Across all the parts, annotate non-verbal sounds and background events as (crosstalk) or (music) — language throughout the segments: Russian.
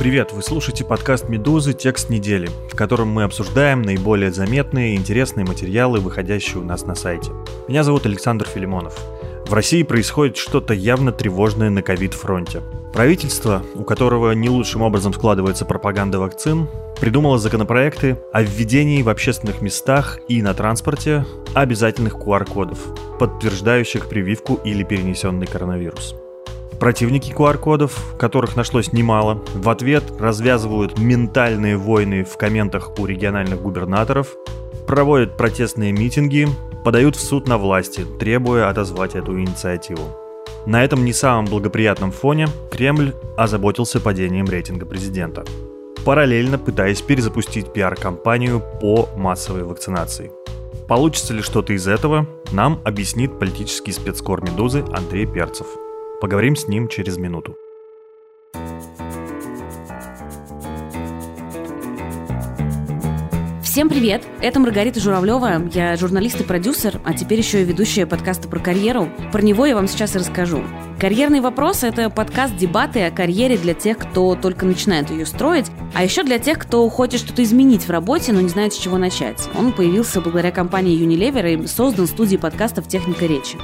Привет, вы слушаете подкаст «Медузы. Текст недели», в котором мы обсуждаем наиболее заметные и интересные материалы, выходящие у нас на сайте. Меня зовут Александр Филимонов. В России происходит что-то явно тревожное на ковид-фронте. Правительство, у которого не лучшим образом складывается пропаганда вакцин, придумало законопроекты о введении в общественных местах и на транспорте обязательных QR-кодов, подтверждающих прививку или перенесенный коронавирус. Противники QR-кодов, которых нашлось немало, в ответ развязывают ментальные войны в комментах у региональных губернаторов, проводят протестные митинги, подают в суд на власти, требуя отозвать эту инициативу. На этом не самом благоприятном фоне Кремль озаботился падением рейтинга президента, параллельно пытаясь перезапустить пиар-компанию по массовой вакцинации. Получится ли что-то из этого, нам объяснит политический спецкор «Медузы» Андрей Перцев – Поговорим с ним через минуту. Всем привет! Это Маргарита Журавлева. Я журналист и продюсер, а теперь еще и ведущая подкаста про карьеру. Про него я вам сейчас и расскажу. «Карьерный вопрос» — это подкаст-дебаты о карьере для тех, кто только начинает ее строить, а еще для тех, кто хочет что-то изменить в работе, но не знает, с чего начать. Он появился благодаря компании Unilever и создан студией подкастов «Техника речи».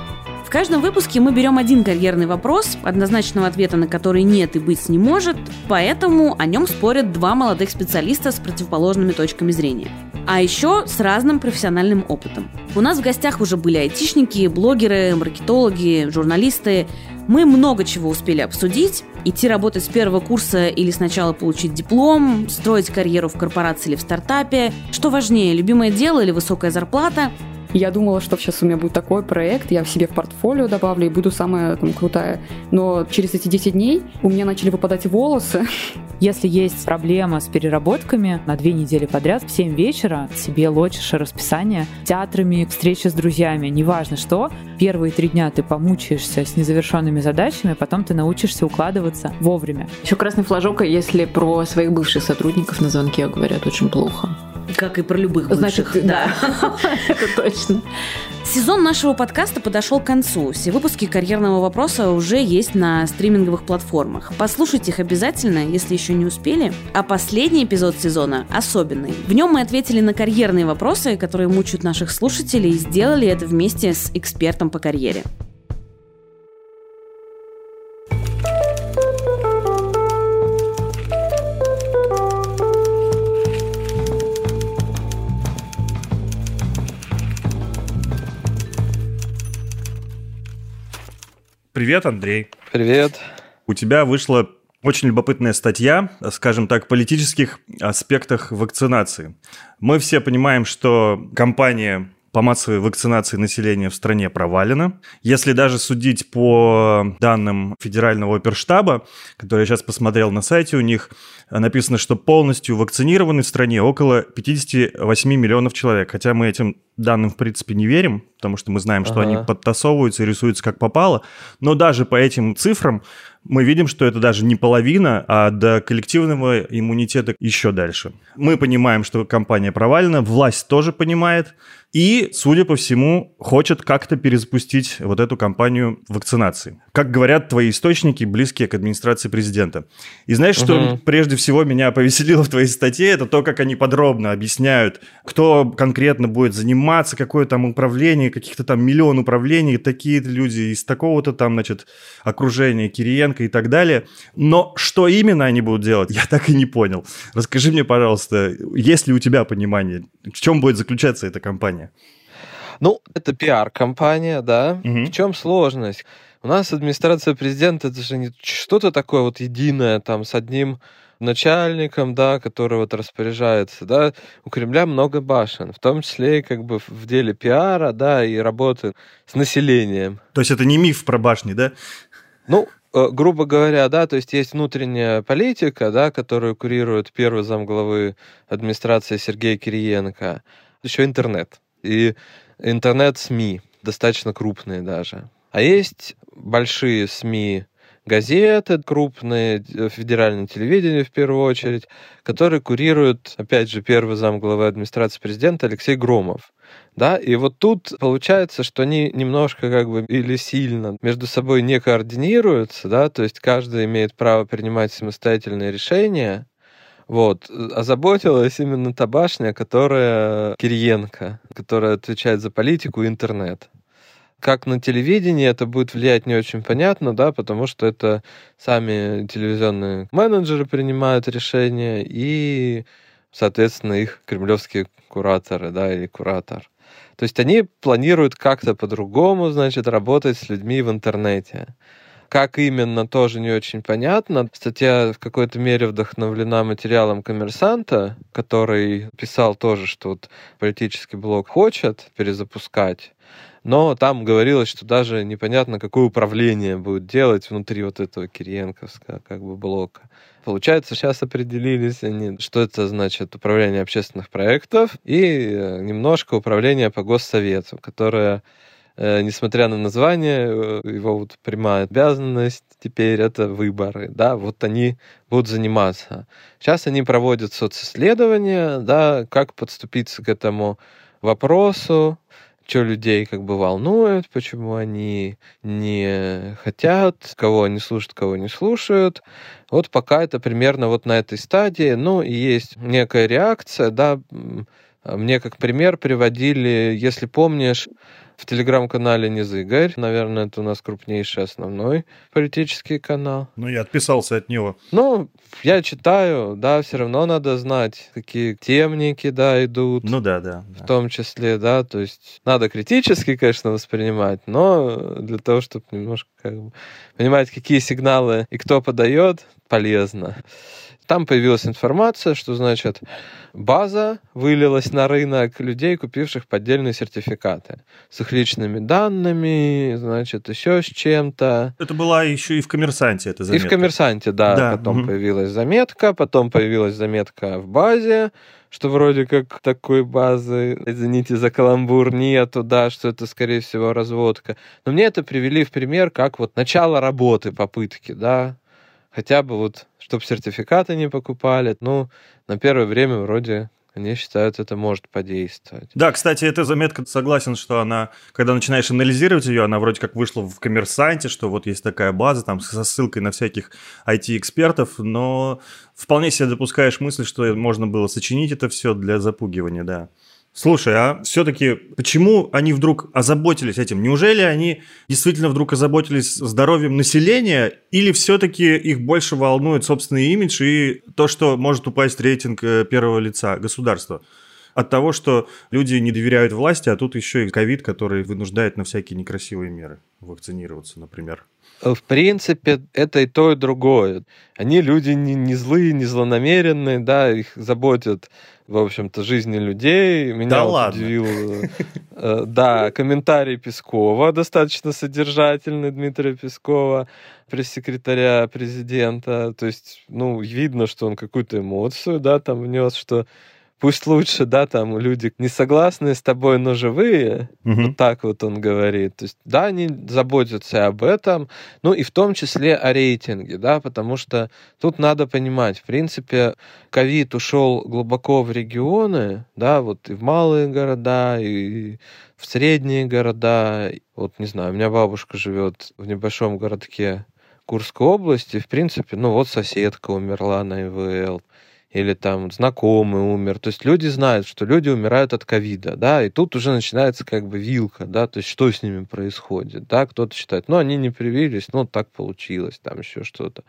Каждом выпуске мы берем один карьерный вопрос, однозначного ответа на который нет и быть не может, поэтому о нем спорят два молодых специалиста с противоположными точками зрения. А еще с разным профессиональным опытом. У нас в гостях уже были айтишники, блогеры, маркетологи, журналисты. Мы много чего успели обсудить. Идти работать с первого курса или сначала получить диплом, строить карьеру в корпорации или в стартапе. Что важнее, любимое дело или высокая зарплата – я думала, что сейчас у меня будет такой проект, я в себе в портфолио добавлю и буду самая там, крутая. Но через эти 10 дней у меня начали выпадать волосы. (laughs) Если есть проблема с переработками на две недели подряд, в 7 вечера себе лочишь расписание театрами, встречи с друзьями, неважно что. Первые три дня ты помучаешься с незавершенными задачами, потом ты научишься укладываться вовремя. Еще красный флажок, если про своих бывших сотрудников на звонке говорят очень плохо. Как и про любых бывших. Значит, да. (laughs) Это точно. Сезон нашего подкаста подошел к концу. Все выпуски карьерного вопроса уже есть на стриминговых платформах. Послушайте их обязательно, если еще не успели. А последний эпизод сезона особенный. В нем мы ответили на карьерные вопросы, которые мучают наших слушателей, и сделали это вместе с экспертом по карьере. Привет, Андрей. Привет. У тебя вышла очень любопытная статья, скажем так, политических аспектах вакцинации. Мы все понимаем, что компания по массовой вакцинации населения в стране провалена. Если даже судить по данным федерального оперштаба, который я сейчас посмотрел на сайте у них, написано, что полностью вакцинированы в стране около 58 миллионов человек. Хотя мы этим данным, в принципе, не верим, потому что мы знаем, что ага. они подтасовываются и рисуются как попало. Но даже по этим цифрам мы видим, что это даже не половина, а до коллективного иммунитета еще дальше. Мы понимаем, что компания провалена, власть тоже понимает, и, судя по всему, хочет как-то перезапустить вот эту кампанию вакцинации. Как говорят твои источники, близкие к администрации президента. И знаешь, что угу. прежде всего меня повеселило в твоей статье, это то, как они подробно объясняют, кто конкретно будет заниматься, какое там управление, каких-то там миллион управлений, такие люди из такого-то там, значит, окружения Кириенко и так далее. Но что именно они будут делать, я так и не понял. Расскажи мне, пожалуйста, есть ли у тебя понимание, в чем будет заключаться эта кампания? Ну, это пиар-компания, да. Угу. В чем сложность? У нас администрация президента, это же не что-то такое вот единое, там, с одним начальником, да, который вот распоряжается, да, у Кремля много башен, в том числе и как бы в деле пиара, да, и работы с населением. То есть это не миф про башни, да? Ну, э, грубо говоря, да, то есть есть внутренняя политика, да, которую курирует первый замглавы администрации Сергей Кириенко, еще интернет. И интернет-СМИ, достаточно крупные даже. А есть большие СМИ, газеты крупные, э, федеральное телевидение в первую очередь, которые курируют, опять же, первый зам главы администрации президента Алексей Громов. Да, и вот тут получается, что они немножко как бы или сильно между собой не координируются, да, то есть каждый имеет право принимать самостоятельные решения, вот. Озаботилась именно та башня, которая Кириенко, которая отвечает за политику и интернет. Как на телевидении это будет влиять не очень понятно, да, потому что это сами телевизионные менеджеры принимают решения и, соответственно, их кремлевские кураторы, да, или куратор. То есть они планируют как-то по-другому, значит, работать с людьми в интернете. Как именно, тоже не очень понятно. Статья в какой-то мере вдохновлена материалом коммерсанта, который писал тоже, что вот политический блок хочет перезапускать но там говорилось, что даже непонятно, какое управление будет делать внутри вот этого Кириенковского как бы блока. Получается, сейчас определились они, что это значит управление общественных проектов и э, немножко управление по госсовету, которое несмотря на название, э, его вот прямая обязанность теперь это выборы, да, вот они будут заниматься. Сейчас они проводят социсследования, да, как подступиться к этому вопросу, что людей как бы волнует, почему они не хотят, кого они слушают, кого не слушают. Вот пока это примерно вот на этой стадии. Ну, и есть некая реакция, да, мне как пример приводили, если помнишь, в телеграм-канале Низыгорь. Наверное, это у нас крупнейший основной политический канал. Ну, я отписался от него. Ну, я читаю, да, все равно надо знать, какие темники, да, идут. Ну да, да. В да. том числе, да, то есть надо критически, конечно, воспринимать, но для того, чтобы немножко как бы понимать, какие сигналы и кто подает, полезно. Там появилась информация, что, значит, база вылилась на рынок людей, купивших поддельные сертификаты с их личными данными, значит, еще с чем-то. Это была еще и в «Коммерсанте» эта заметка. И в «Коммерсанте», да. да. Потом угу. появилась заметка, потом появилась заметка в базе, что вроде как такой базы, извините за каламбур, нету, да, что это, скорее всего, разводка. Но мне это привели в пример как вот начало работы, попытки, да, хотя бы вот, чтобы сертификаты не покупали. Ну, на первое время вроде они считают, это может подействовать. Да, кстати, эта заметка, согласен, что она, когда начинаешь анализировать ее, она вроде как вышла в коммерсанте, что вот есть такая база, там, со ссылкой на всяких IT-экспертов, но вполне себе допускаешь мысль, что можно было сочинить это все для запугивания, да. Слушай, а все-таки почему они вдруг озаботились этим? Неужели они действительно вдруг озаботились здоровьем населения, или все-таки их больше волнует собственный имидж и то, что может упасть рейтинг э, первого лица государства? От того, что люди не доверяют власти, а тут еще и ковид, который вынуждает на всякие некрасивые меры вакцинироваться, например. В принципе, это и то, и другое. Они люди не, не злые, не злонамеренные, да, их заботят в общем-то, жизни людей. Меня да вот ладно. удивил, э, да, комментарий Пескова, достаточно содержательный Дмитрия Пескова, пресс-секретаря президента. То есть, ну, видно, что он какую-то эмоцию, да, там внес, что пусть лучше, да, там люди не согласны с тобой, но живые, угу. вот так вот он говорит. То есть, да, они заботятся об этом, ну и в том числе о рейтинге, да, потому что тут надо понимать, в принципе, ковид ушел глубоко в регионы, да, вот и в малые города, и в средние города. Вот, не знаю, у меня бабушка живет в небольшом городке Курской области, в принципе, ну вот соседка умерла на ИВЛ или там знакомый умер. То есть люди знают, что люди умирают от ковида, да, и тут уже начинается как бы вилка, да, то есть что с ними происходит, да, кто-то считает, ну, они не привились, ну, так получилось, там еще что-то.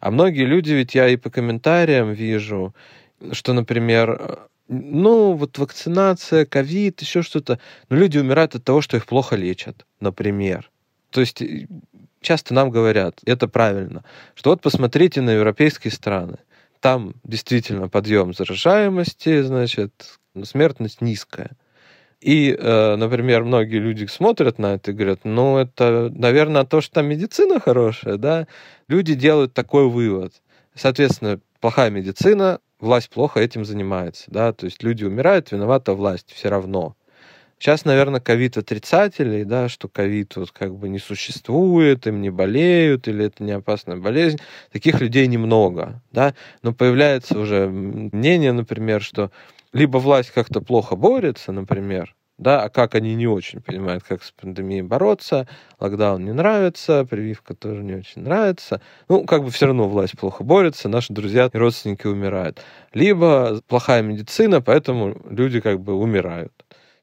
А многие люди, ведь я и по комментариям вижу, что, например, ну, вот вакцинация, ковид, еще что-то, но люди умирают от того, что их плохо лечат, например. То есть часто нам говорят, это правильно, что вот посмотрите на европейские страны, там действительно подъем заражаемости, значит, смертность низкая. И, э, например, многие люди смотрят на это и говорят, ну, это, наверное, то, что там медицина хорошая, да. Люди делают такой вывод. Соответственно, плохая медицина, власть плохо этим занимается, да, то есть люди умирают, виновата власть все равно. Сейчас, наверное, ковид-отрицателей, да, что ковид вот как бы не существует, им не болеют, или это не опасная болезнь, таких людей немного, да, но появляется уже мнение, например, что либо власть как-то плохо борется, например, да, а как они не очень понимают, как с пандемией бороться, локдаун не нравится, прививка тоже не очень нравится, ну, как бы все равно власть плохо борется, наши друзья и родственники умирают. Либо плохая медицина, поэтому люди как бы умирают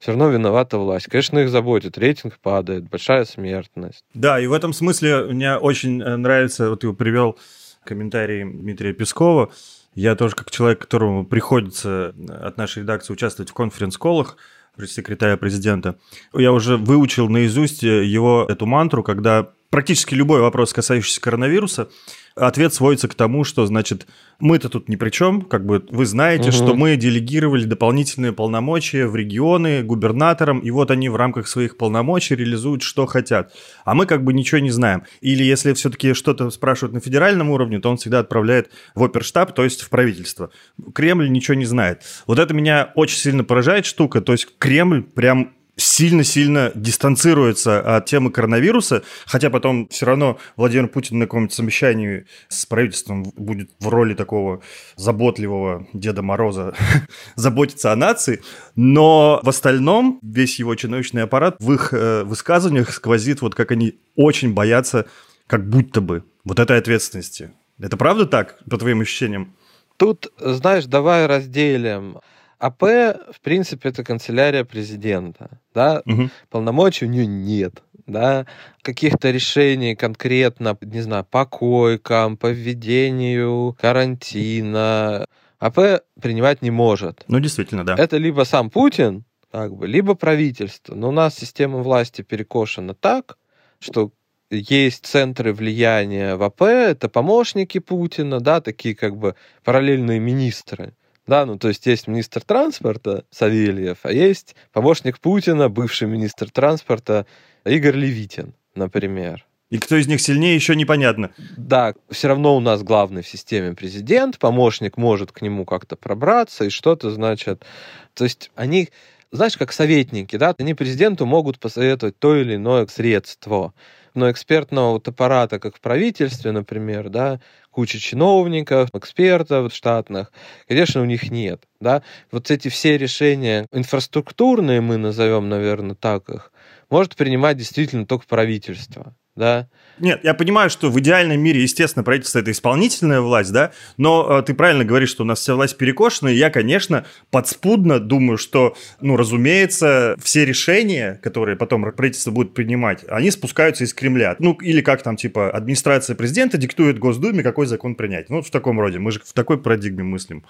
все равно виновата власть. Конечно, их заботит, рейтинг падает, большая смертность. Да, и в этом смысле мне очень э, нравится, вот ты привел комментарий Дмитрия Пескова. Я тоже как человек, которому приходится э, от нашей редакции участвовать в конференц-колах, пресс-секретаря президента, я уже выучил наизусть э, его эту мантру, когда практически любой вопрос, касающийся коронавируса, ответ сводится к тому, что, значит, мы-то тут ни при чем, как бы вы знаете, угу. что мы делегировали дополнительные полномочия в регионы губернаторам, и вот они в рамках своих полномочий реализуют, что хотят. А мы как бы ничего не знаем. Или если все-таки что-то спрашивают на федеральном уровне, то он всегда отправляет в оперштаб, то есть в правительство. Кремль ничего не знает. Вот это меня очень сильно поражает штука, то есть Кремль прям сильно-сильно дистанцируется от темы коронавируса, хотя потом все равно Владимир Путин на каком-нибудь совещании с правительством будет в роли такого заботливого Деда Мороза (laughs) заботиться о нации, но в остальном весь его чиновничный аппарат в их э, высказываниях сквозит вот как они очень боятся как будто бы вот этой ответственности. Это правда так, по твоим ощущениям? Тут, знаешь, давай разделим АП, в принципе, это канцелярия президента, да, угу. полномочий у нее нет, да, каких-то решений конкретно, не знаю, по койкам, по введению карантина, АП принимать не может. Ну, действительно, да. Это либо сам Путин, как бы, либо правительство. Но у нас система власти перекошена так, что есть центры влияния в АП, это помощники Путина, да, такие как бы параллельные министры. Да, ну то есть есть министр транспорта Савельев, а есть помощник Путина, бывший министр транспорта Игорь Левитин, например. И кто из них сильнее, еще непонятно. Да, все равно у нас главный в системе президент, помощник может к нему как-то пробраться и что-то, значит... То есть они, знаешь, как советники, да, они президенту могут посоветовать то или иное средство но экспертного вот аппарата, как в правительстве, например, да, куча чиновников, экспертов штатных, конечно, у них нет. Да? Вот эти все решения инфраструктурные, мы назовем, наверное, так их, может принимать действительно только правительство да. Нет, я понимаю, что в идеальном мире, естественно, правительство это исполнительная власть, да, но э, ты правильно говоришь, что у нас вся власть перекошена, и я, конечно, подспудно думаю, что, ну, разумеется, все решения, которые потом правительство будет принимать, они спускаются из Кремля. Ну, или как там, типа, администрация президента диктует Госдуме, какой закон принять. Ну, в таком роде. Мы же в такой парадигме мыслим.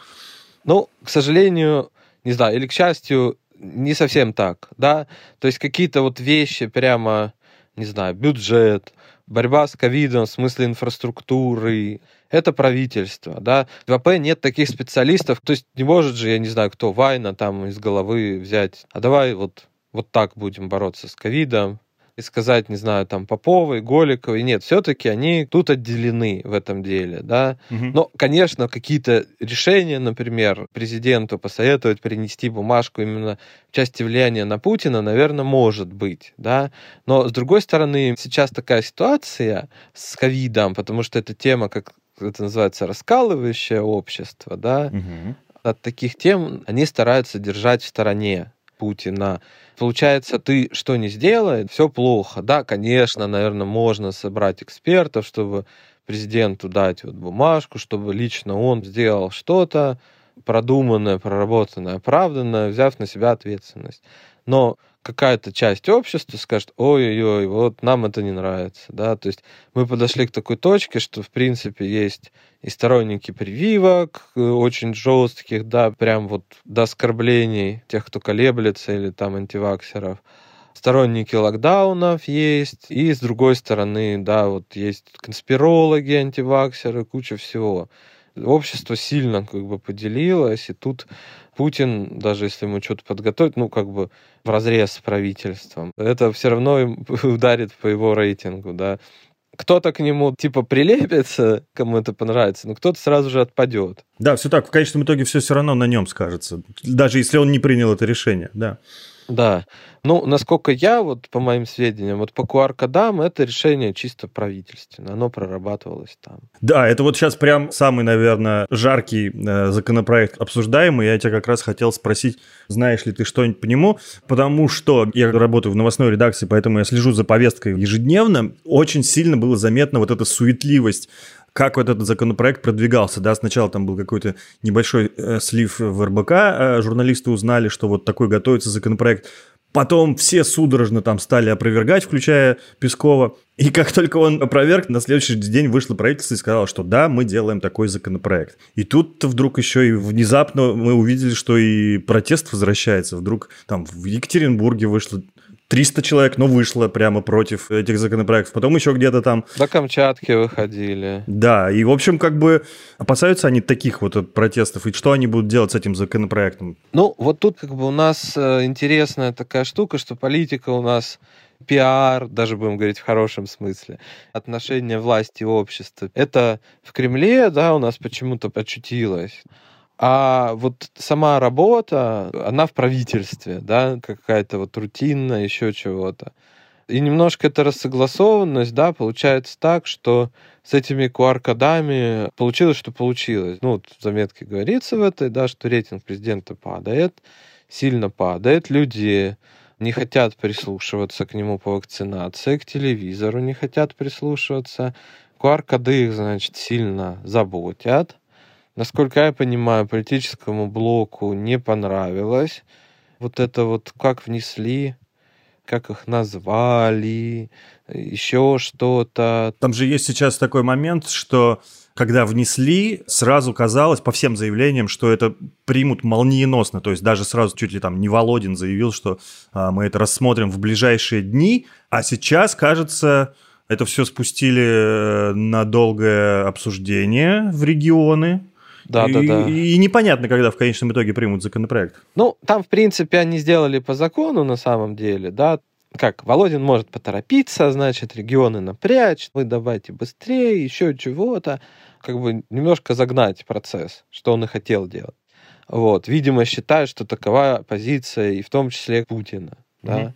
Ну, к сожалению, не знаю, или к счастью, не совсем так, да. То есть какие-то вот вещи прямо не знаю, бюджет, борьба с ковидом в смысле инфраструктуры, это правительство, да. В АП нет таких специалистов, то есть не может же, я не знаю, кто, Вайна там из головы взять, а давай вот, вот так будем бороться с ковидом, и сказать, не знаю, там, Поповой, Голиковой. Нет, все-таки они тут отделены в этом деле, да. Угу. Но, конечно, какие-то решения, например, президенту посоветовать принести бумажку именно в части влияния на Путина, наверное, может быть, да. Но, с другой стороны, сейчас такая ситуация с ковидом, потому что эта тема, как это называется, раскалывающее общество, да, угу. от таких тем они стараются держать в стороне Путина. Получается, ты что не сделай, все плохо. Да, конечно, наверное, можно собрать экспертов, чтобы президенту дать вот бумажку, чтобы лично он сделал что-то продуманное, проработанное, оправданное, взяв на себя ответственность. Но какая-то часть общества скажет, ой-ой-ой, вот нам это не нравится, да, то есть мы подошли к такой точке, что, в принципе, есть и сторонники прививок, э, очень жестких, да, прям вот до оскорблений тех, кто колеблется, или там антиваксеров, сторонники локдаунов есть, и с другой стороны, да, вот есть конспирологи, антиваксеры, куча всего. Общество сильно как бы поделилось, и тут Путин, даже если ему что-то подготовить, ну, как бы в разрез с правительством, это все равно (laughs) ударит по его рейтингу, да. Кто-то к нему типа прилепится, кому это понравится, но кто-то сразу же отпадет. Да, все так. В конечном итоге все все равно на нем скажется, даже если он не принял это решение, да. Да. Ну, насколько я, вот по моим сведениям, вот по QR-кодам это решение чисто правительственное, оно прорабатывалось там. Да, это вот сейчас прям самый, наверное, жаркий э, законопроект обсуждаемый. Я тебя как раз хотел спросить, знаешь ли ты что-нибудь по нему, потому что я работаю в новостной редакции, поэтому я слежу за повесткой ежедневно. Очень сильно было заметно вот эта суетливость как вот этот законопроект продвигался, да, сначала там был какой-то небольшой э, слив в РБК, э, журналисты узнали, что вот такой готовится законопроект, Потом все судорожно там стали опровергать, включая Пескова. И как только он опроверг, на следующий день вышло правительство и сказало, что да, мы делаем такой законопроект. И тут вдруг еще и внезапно мы увидели, что и протест возвращается. Вдруг там в Екатеринбурге вышло 300 человек, но вышло прямо против этих законопроектов. Потом еще где-то там... До Камчатки выходили. Да, и, в общем, как бы опасаются они таких вот протестов. И что они будут делать с этим законопроектом? Ну, вот тут как бы у нас э, интересная такая штука, что политика у нас пиар, даже будем говорить в хорошем смысле, отношения власти и общества. Это в Кремле, да, у нас почему-то очутилось. А вот сама работа, она в правительстве, да, какая-то вот рутинная, еще чего-то. И немножко эта рассогласованность, да, получается так, что с этими QR-кодами получилось, что получилось. Ну, вот в заметке говорится в этой, да, что рейтинг президента падает, сильно падает. Люди не хотят прислушиваться к нему по вакцинации, к телевизору не хотят прислушиваться. QR-коды их, значит, сильно заботят. Насколько я понимаю, политическому блоку не понравилось вот это вот, как внесли, как их назвали, еще что-то. Там же есть сейчас такой момент, что когда внесли, сразу казалось по всем заявлениям, что это примут молниеносно. То есть даже сразу чуть ли там не Володин заявил, что а, мы это рассмотрим в ближайшие дни. А сейчас, кажется, это все спустили э, на долгое обсуждение в регионы. Да, и, да, да. И непонятно, когда в конечном итоге примут законопроект. Ну, там, в принципе, они сделали по закону на самом деле, да. Как, Володин может поторопиться, значит, регионы напрячь, вы давайте быстрее, еще чего-то. Как бы немножко загнать процесс, что он и хотел делать. Вот, видимо, считают, что такова позиция и в том числе Путина, mm-hmm. да.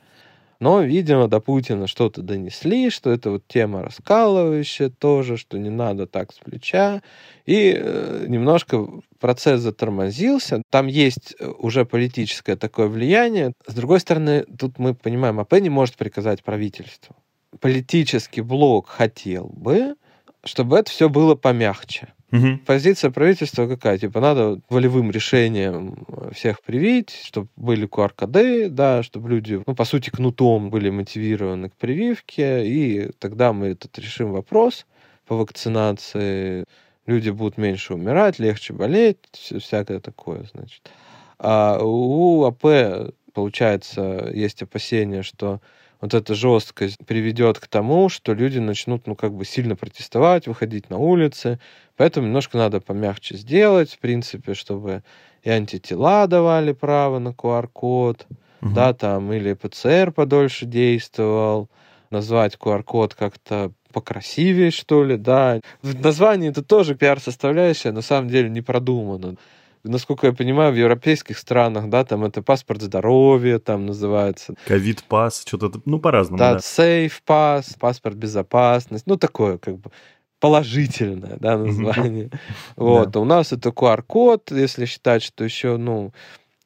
Но, видимо, до Путина что-то донесли, что это вот тема раскалывающая тоже, что не надо так с плеча. И э, немножко процесс затормозился. Там есть э, уже политическое такое влияние. С другой стороны, тут мы понимаем, АП не может приказать правительству. Политический блок хотел бы, чтобы это все было помягче. Угу. Позиция правительства какая? Типа надо волевым решением всех привить, чтобы были QR-коды, да, чтобы люди, ну, по сути, кнутом были мотивированы к прививке, и тогда мы этот решим вопрос по вакцинации. Люди будут меньше умирать, легче болеть, всякое такое, значит. А у АП, получается, есть опасения, что вот эта жесткость приведет к тому, что люди начнут, ну, как бы сильно протестовать, выходить на улицы. Поэтому немножко надо помягче сделать, в принципе, чтобы и антитела давали право на QR-код, угу. да, там, или ПЦР подольше действовал, назвать QR-код как-то покрасивее, что ли, да. В названии это тоже пиар-составляющая, на самом деле не продумано насколько я понимаю, в европейских странах, да, там это паспорт здоровья, там называется. Ковид-пас, что-то, ну, по-разному, да. Да, сейф-пас, паспорт безопасности, ну, такое, как бы, положительное, да, название. Вот, а у нас это QR-код, если считать, что еще, ну,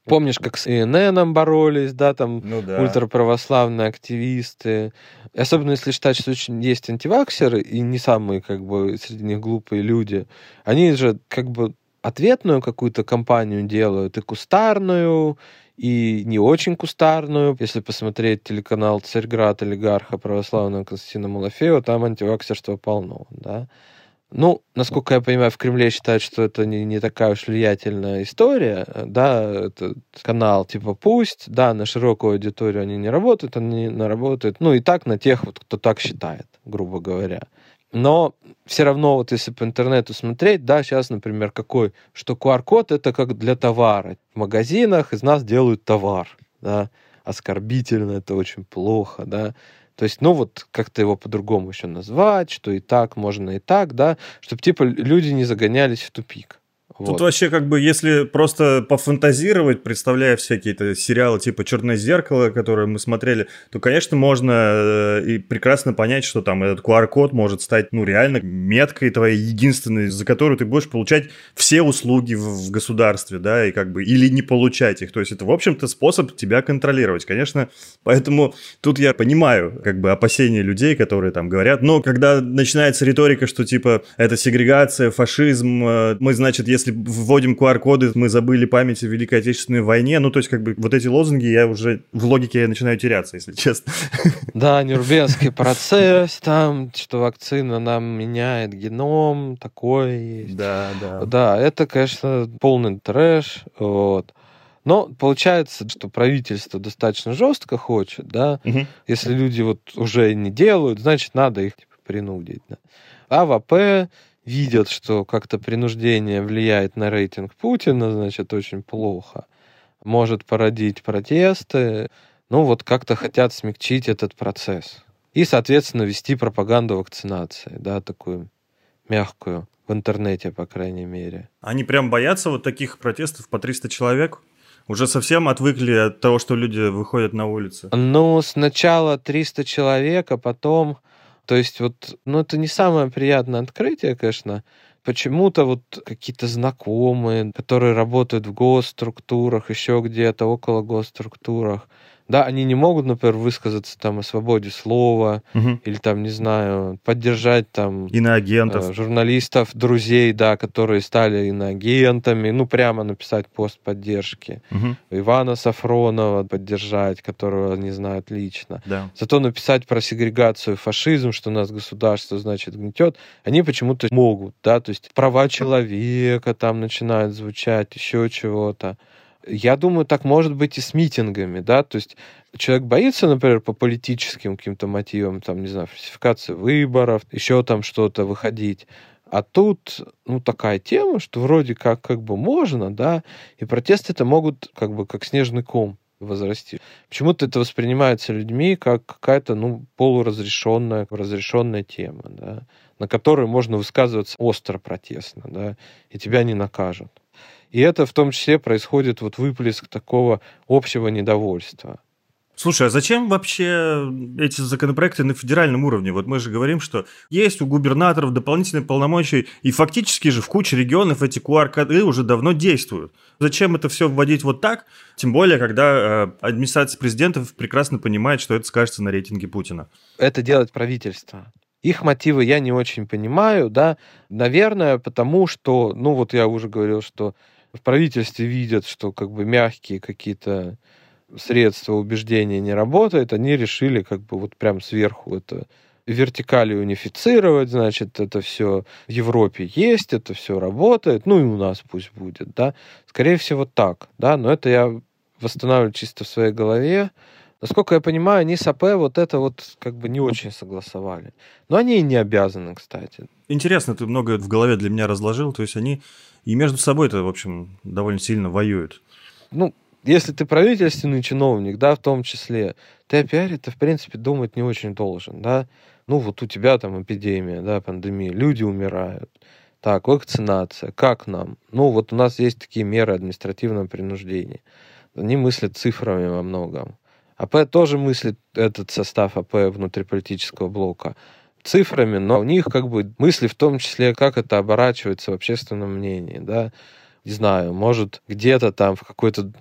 Помнишь, как с ИНН боролись, да, там ну, да. ультраправославные активисты. И особенно если считать, что очень есть антиваксеры, и не самые, как бы, среди них глупые люди. Они же, как бы, ответную какую-то кампанию делают, и кустарную, и не очень кустарную. Если посмотреть телеканал «Царьград» олигарха православного Константина Малафеева, там антиваксерства полно, да. Ну, насколько я понимаю, в Кремле считают, что это не, не такая уж влиятельная история, да, этот канал типа пусть, да, на широкую аудиторию они не работают, они не работают, ну и так на тех, вот, кто так считает. грубо говоря. Но все равно, вот если по интернету смотреть, да, сейчас, например, какой, что QR-код это как для товара. В магазинах из нас делают товар, да, оскорбительно, это очень плохо, да. То есть, ну вот как-то его по-другому еще назвать, что и так можно и так, да, чтобы типа люди не загонялись в тупик. Тут вот. вообще как бы, если просто пофантазировать, представляя всякие -то сериалы типа «Черное зеркало», которые мы смотрели, то, конечно, можно э, и прекрасно понять, что там этот QR-код может стать, ну, реально меткой твоей единственной, за которую ты будешь получать все услуги в, в государстве, да, и как бы, или не получать их. То есть это, в общем-то, способ тебя контролировать. Конечно, поэтому тут я понимаю, как бы, опасения людей, которые там говорят, но когда начинается риторика, что, типа, это сегрегация, фашизм, э, мы, значит, если если вводим QR-коды, мы забыли память о Великой Отечественной войне. Ну, то есть, как бы, вот эти лозунги я уже, в логике я начинаю теряться, если честно. (laughs) Да, Нюрнбергский процесс, там, что вакцина нам меняет геном, такое есть. Да, да. Да, это, конечно, полный трэш, вот. Но получается, что правительство достаточно жестко хочет, да. Угу. Если люди вот уже не делают, значит, надо их типа, принудить. Да. А в АП видят, что как-то принуждение влияет на рейтинг Путина, значит, очень плохо, может породить протесты, ну вот как-то хотят смягчить этот процесс. И, соответственно, вести пропаганду вакцинации, да, такую мягкую, в интернете, по крайней мере. Они прям боятся вот таких протестов по 300 человек? Уже совсем отвыкли от того, что люди выходят на улицы? Ну, сначала 300 человек, а потом то есть вот, ну это не самое приятное открытие, конечно. Почему-то вот какие-то знакомые, которые работают в госструктурах, еще где-то около госструктурах, да, они не могут, например, высказаться там о свободе слова угу. или там, не знаю, поддержать там иноагентов, э, журналистов, друзей, да, которые стали иноагентами, ну прямо написать пост поддержки. Угу. Ивана Сафронова поддержать, которого не знают лично. Да. Зато написать про сегрегацию, фашизм, что нас государство, значит, гнетет, они почему-то могут, да, то есть права человека там начинают звучать, еще чего-то. Я думаю, так может быть и с митингами, да, то есть человек боится, например, по политическим каким-то мотивам, там, не знаю, фальсификации выборов, еще там что-то выходить. А тут, ну, такая тема, что вроде как, как бы можно, да, и протесты это могут как бы как снежный ком возрасти. Почему-то это воспринимается людьми как какая-то, ну, полуразрешенная, разрешенная тема, да, на которой можно высказываться остро протестно, да, и тебя не накажут. И это в том числе происходит вот выплеск такого общего недовольства. Слушай, а зачем вообще эти законопроекты на федеральном уровне? Вот мы же говорим, что есть у губернаторов дополнительные полномочия, и фактически же в куче регионов эти QR-коды уже давно действуют. Зачем это все вводить вот так? Тем более, когда э, администрация президентов прекрасно понимает, что это скажется на рейтинге Путина. Это делает правительство. Их мотивы я не очень понимаю, да, наверное, потому что, ну вот я уже говорил, что в правительстве видят, что как бы мягкие какие-то средства убеждения не работают, они решили как бы вот прям сверху это вертикали унифицировать, значит, это все в Европе есть, это все работает, ну и у нас пусть будет, да. Скорее всего так, да, но это я восстанавливаю чисто в своей голове. Насколько я понимаю, они с АП вот это вот как бы не очень согласовали. Но они и не обязаны, кстати. Интересно, ты много в голове для меня разложил, то есть они и между собой-то, в общем, довольно сильно воюют. Ну, если ты правительственный чиновник, да, в том числе, ты о пиаре ты, в принципе, думать не очень должен, да. Ну, вот у тебя там эпидемия, да, пандемия, люди умирают. Так, вакцинация, как нам? Ну, вот у нас есть такие меры административного принуждения. Они мыслят цифрами во многом. АП тоже мыслит этот состав АП внутриполитического блока цифрами, но у них как бы мысли в том числе, как это оборачивается в общественном мнении, да, не знаю, может где-то там в какой-то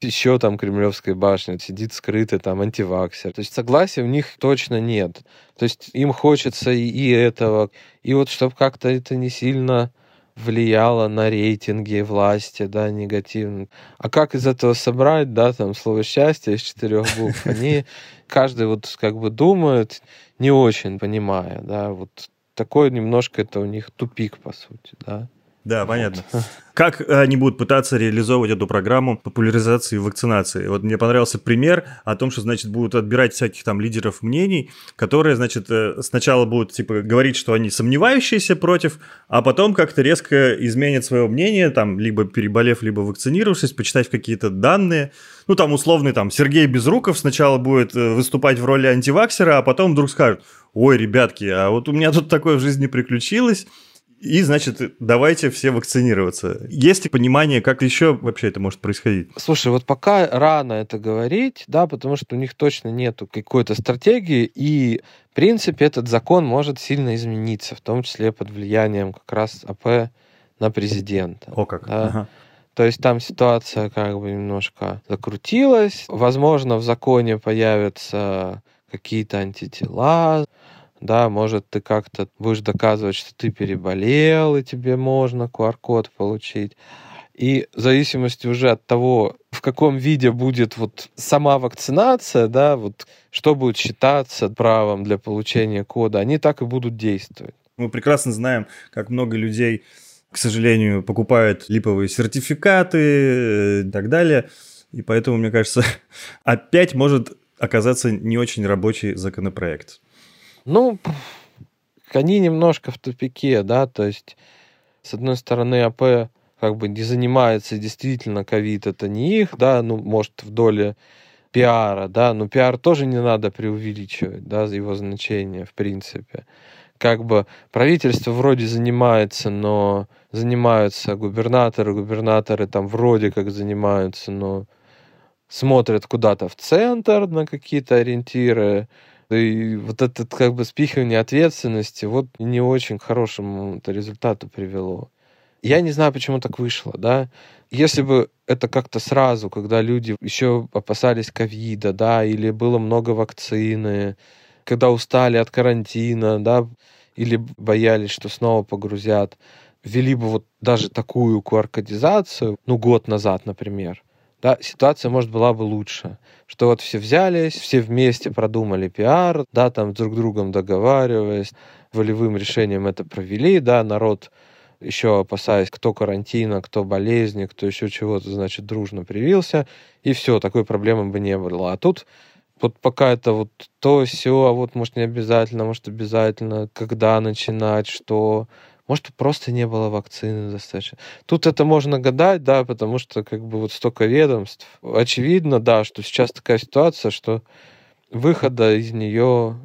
еще там Кремлевской башне сидит скрытый там антиваксер. То есть согласия у них точно нет. То есть им хочется и, и этого. И вот чтобы как-то это не сильно влияло на рейтинги власти, да, негативно. А как из этого собрать, да, там, слово «счастье» из четырех букв? (laughs) Они, каждый вот как бы думает, не очень понимая, да, вот такой немножко это у них тупик, по сути, да. Да, понятно. Как они будут пытаться реализовывать эту программу популяризации вакцинации? Вот мне понравился пример о том, что, значит, будут отбирать всяких там лидеров мнений, которые, значит, э, сначала будут, типа, говорить, что они сомневающиеся против, а потом как-то резко изменят свое мнение, там, либо переболев, либо вакцинировавшись, почитать какие-то данные. Ну, там, условный, там, Сергей Безруков сначала будет э, выступать в роли антиваксера, а потом вдруг скажет, ой, ребятки, а вот у меня тут такое в жизни приключилось, и, значит, давайте все вакцинироваться. Есть ли понимание, как еще вообще это может происходить? Слушай, вот пока рано это говорить, да, потому что у них точно нету какой-то стратегии, и, в принципе, этот закон может сильно измениться, в том числе под влиянием как раз АП на президента. О как. Да. Ага. То есть там ситуация как бы немножко закрутилась. Возможно, в законе появятся какие-то антитела, да, может, ты как-то будешь доказывать, что ты переболел, и тебе можно QR-код получить. И в зависимости уже от того, в каком виде будет вот сама вакцинация, да, вот что будет считаться правом для получения кода, они так и будут действовать. Мы прекрасно знаем, как много людей, к сожалению, покупают липовые сертификаты э, и так далее. И поэтому, мне кажется, (laughs) опять может оказаться не очень рабочий законопроект. Ну, они немножко в тупике, да, то есть, с одной стороны, АП как бы не занимается действительно ковид, это не их, да, ну, может, в доле пиара, да, но пиар тоже не надо преувеличивать, да, его значение, в принципе. Как бы правительство вроде занимается, но занимаются губернаторы, губернаторы там вроде как занимаются, но смотрят куда-то в центр на какие-то ориентиры, и вот это как бы спихивание ответственности вот не очень хорошему результату привело. Я не знаю, почему так вышло, да. Если бы это как-то сразу, когда люди еще опасались ковида, да, или было много вакцины, когда устали от карантина, да, или боялись, что снова погрузят, ввели бы вот даже такую qr ну, год назад, например, да, ситуация, может, была бы лучше. Что вот все взялись, все вместе продумали пиар, да, там друг с другом договариваясь, волевым решением это провели, да, народ еще опасаясь, кто карантина, кто болезни, кто еще чего-то, значит, дружно привился, и все, такой проблемы бы не было. А тут вот пока это вот то, все, а вот может не обязательно, может обязательно, когда начинать, что может, просто не было вакцины достаточно. Тут это можно гадать, да, потому что как бы вот столько ведомств. Очевидно, да, что сейчас такая ситуация, что выхода из нее,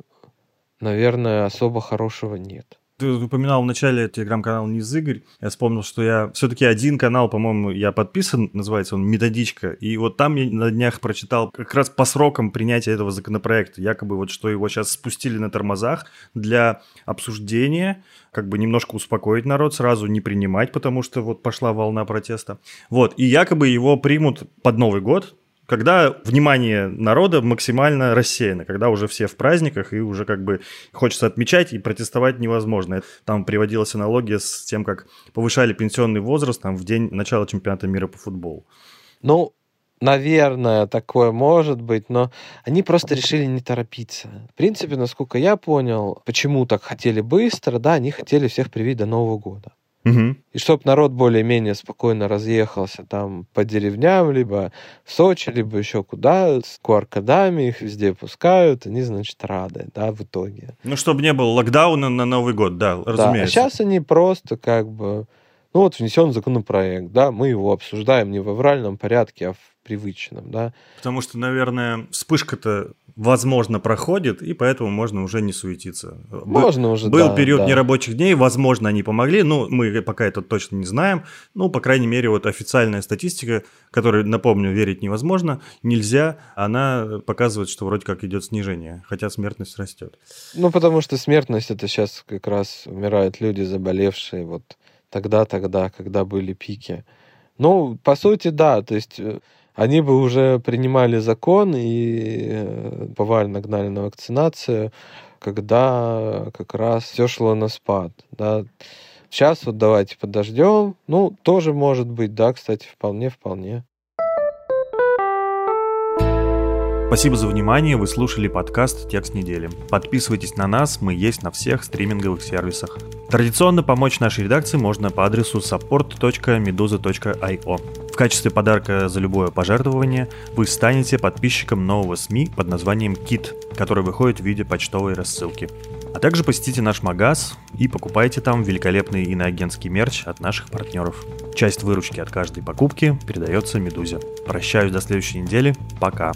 наверное, особо хорошего нет. Ты упоминал в начале телеграм-канал Низ Игорь. Я вспомнил, что я все-таки один канал, по-моему, я подписан, называется он «Методичка». И вот там я на днях прочитал как раз по срокам принятия этого законопроекта. Якобы вот что его сейчас спустили на тормозах для обсуждения, как бы немножко успокоить народ, сразу не принимать, потому что вот пошла волна протеста. Вот, и якобы его примут под Новый год, когда внимание народа максимально рассеяно, когда уже все в праздниках и уже как бы хочется отмечать и протестовать невозможно. Там приводилась аналогия с тем, как повышали пенсионный возраст там, в день начала чемпионата мира по футболу. Ну, наверное, такое может быть, но они просто решили не торопиться. В принципе, насколько я понял, почему так хотели быстро, да, они хотели всех привить до Нового года. Угу. И чтобы народ более-менее спокойно разъехался там по деревням, либо в Сочи, либо еще куда, с qr их везде пускают, они, значит, рады, да, в итоге. Ну, чтобы не было локдауна на Новый год, да, разумеется. Да, а сейчас они просто как бы, ну вот внесен законопроект, да, мы его обсуждаем не в авральном порядке, а в привычном, да. Потому что, наверное, вспышка-то, возможно, проходит, и поэтому можно уже не суетиться. Можно Был, уже, Был да, период да. нерабочих дней, возможно, они помогли, но мы пока это точно не знаем. Ну, по крайней мере, вот официальная статистика, которой, напомню, верить невозможно, нельзя, она показывает, что вроде как идет снижение, хотя смертность растет. Ну, потому что смертность это сейчас как раз умирают люди, заболевшие вот тогда-тогда, когда были пики. Ну, по сути, да, то есть э, они бы уже принимали закон и э, повально гнали на вакцинацию, когда как раз все шло на спад. Да. Сейчас вот давайте подождем. Ну, тоже может быть, да, кстати, вполне-вполне. Спасибо за внимание, вы слушали подкаст «Текст недели». Подписывайтесь на нас, мы есть на всех стриминговых сервисах. Традиционно помочь нашей редакции можно по адресу support.meduza.io. В качестве подарка за любое пожертвование вы станете подписчиком нового СМИ под названием KIT, который выходит в виде почтовой рассылки. А также посетите наш магаз и покупайте там великолепный иноагентский мерч от наших партнеров. Часть выручки от каждой покупки передается Медузе. Прощаюсь до следующей недели. Пока.